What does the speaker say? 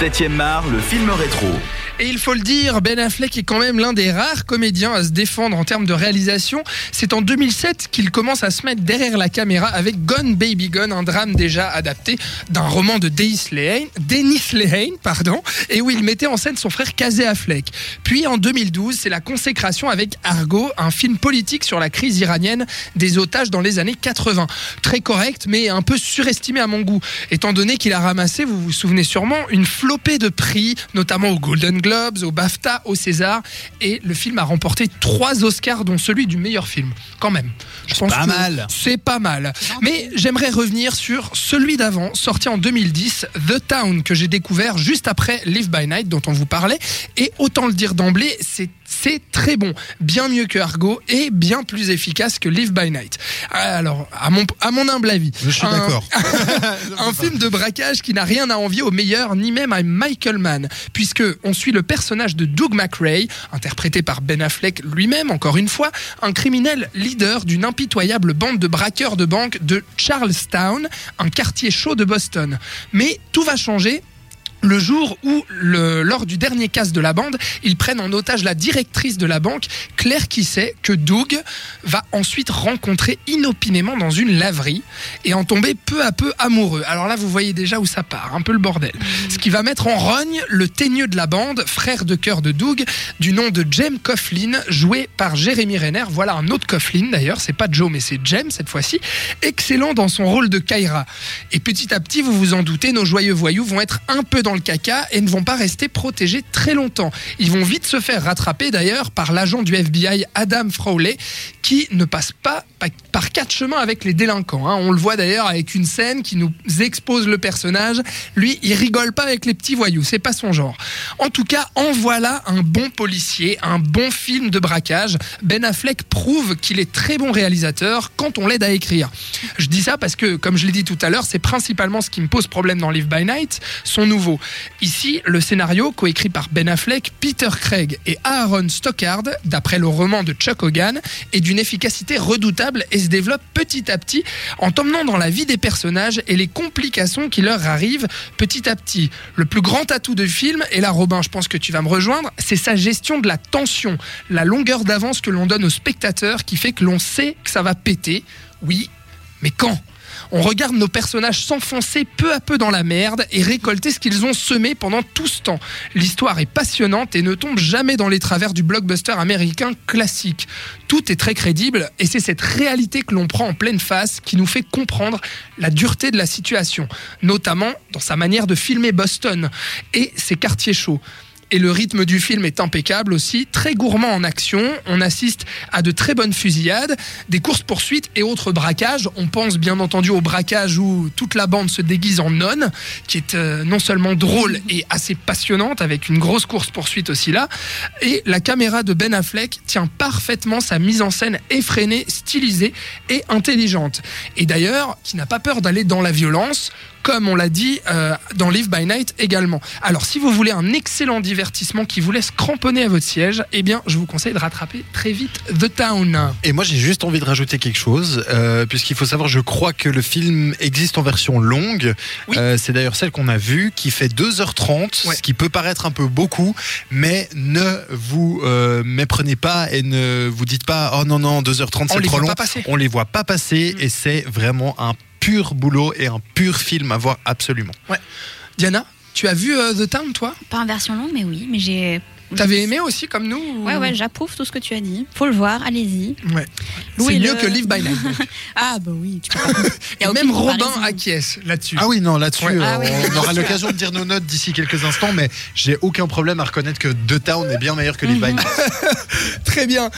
7ème art, le film rétro. Et il faut le dire, Ben Affleck est quand même l'un des rares comédiens à se défendre en termes de réalisation. C'est en 2007 qu'il commence à se mettre derrière la caméra avec Gone Baby Gone, un drame déjà adapté d'un roman de Dennis Lehane, Dennis Lehane pardon, et où il mettait en scène son frère Casey Affleck. Puis en 2012, c'est la consécration avec Argo, un film politique sur la crise iranienne des otages dans les années 80. Très correct, mais un peu surestimé à mon goût, étant donné qu'il a ramassé, vous vous souvenez sûrement, une flopée de prix, notamment au Golden Globes, au BAFTA, au César, et le film a remporté trois Oscars, dont celui du meilleur film. Quand même. Je pense pas que mal. C'est pas mal. Mais j'aimerais revenir sur celui d'avant, sorti en 2010, The Town, que j'ai découvert juste après Live by Night, dont on vous parlait. Et autant le dire d'emblée, c'est c'est très bon, bien mieux que Argo et bien plus efficace que Live by Night. Alors, à mon, à mon humble avis, Je suis un- d'accord. un film de braquage qui n'a rien à envier au meilleur, ni même à Michael Mann, puisque on suit le personnage de Doug McRae, interprété par Ben Affleck lui-même, encore une fois, un criminel leader d'une impitoyable bande de braqueurs de banque de Charlestown, un quartier chaud de Boston. Mais tout va changer le jour où, le- lors du dernier casse de la bande, ils prennent en otage la directrice de la banque, Claire qui sait que Doug va ensuite rencontrer inopinément dans une laverie et en tomber peu à peu amoureux. Alors là, vous voyez déjà où ça part, un peu le bordel. Ce qui va mettre en rogne le teigneux de la bande, frère de cœur de Doug, du nom de Jem Coughlin, joué par Jérémy Renner. Voilà un autre Coughlin d'ailleurs, c'est pas Joe mais c'est Jem cette fois-ci, excellent dans son rôle de Kyra. Et petit à petit, vous vous en doutez, nos joyeux voyous vont être un peu dans le caca et ne vont pas rester protégés très longtemps. Ils vont vite se faire rattraper d'ailleurs par l'agent du FBI Adam Frawley qui ne passe pas pa- par quatre chemins avec les délinquants. hein. On le voit d'ailleurs avec une scène qui nous expose le personnage. Lui, il rigole pas avec les petits voyous, c'est pas son genre. En tout cas, en voilà un bon policier, un bon film de braquage. Ben Affleck prouve qu'il est très bon réalisateur quand on l'aide à écrire. Je dis ça parce que, comme je l'ai dit tout à l'heure, c'est principalement ce qui me pose problème dans Live by Night, son nouveau. Ici, le scénario, coécrit par Ben Affleck, Peter Craig et Aaron Stockard, d'après le roman de Chuck Hogan, est d'une efficacité redoutable et se développe petit à petit en t'emmenant dans la vie des personnages et les complications qui leur arrivent petit à petit. Le plus grand atout du film, et là Robin, je pense que tu vas me rejoindre, c'est sa gestion de la tension, la longueur d'avance que l'on donne aux spectateurs qui fait que l'on sait que ça va péter. Oui, mais quand? On regarde nos personnages s'enfoncer peu à peu dans la merde et récolter ce qu'ils ont semé pendant tout ce temps. L'histoire est passionnante et ne tombe jamais dans les travers du blockbuster américain classique. Tout est très crédible et c'est cette réalité que l'on prend en pleine face qui nous fait comprendre la dureté de la situation, notamment dans sa manière de filmer Boston et ses quartiers chauds. Et le rythme du film est impeccable aussi, très gourmand en action. On assiste à de très bonnes fusillades, des courses-poursuites et autres braquages. On pense bien entendu au braquage où toute la bande se déguise en nonne, qui est euh, non seulement drôle et assez passionnante, avec une grosse course-poursuite aussi là. Et la caméra de Ben Affleck tient parfaitement sa mise en scène effrénée, stylisée et intelligente. Et d'ailleurs, qui n'a pas peur d'aller dans la violence, comme on l'a dit euh, dans Live by Night également. Alors si vous voulez un excellent divertissement qui vous laisse cramponner à votre siège, eh bien je vous conseille de rattraper très vite The Town. Et moi, j'ai juste envie de rajouter quelque chose, euh, puisqu'il faut savoir, je crois que le film existe en version longue. Oui. Euh, c'est d'ailleurs celle qu'on a vue, qui fait 2h30, Ouais. ce qui peut paraître un peu beaucoup, mais ne vous méprenez pas et ne vous dites pas, oh non, non, 2h30, On c'est trop long. pas passer. On les voit pas passer, Mm. et c'est vraiment un pur boulot et un pur film à voir absolument. Diana, tu as vu euh, The Town toi? Pas en version longue, mais oui. Mais j'ai. T'avais aimé aussi comme nous ou- Ouais, ouais, j'approuve tout ce que tu as dit. Faut le voir, allez-y. Ouais. C'est mieux que Live by Night. Ah, bah oui, tu peux pas. Y Et même Robin acquiesce là-dessus. Ah oui, non, là-dessus, Ouais. euh, Ah oui, on aura l'occasion de dire nos notes d'ici quelques instants, mais j'ai aucun problème à reconnaître que The Town est bien meilleur que Live by Night. Très bien.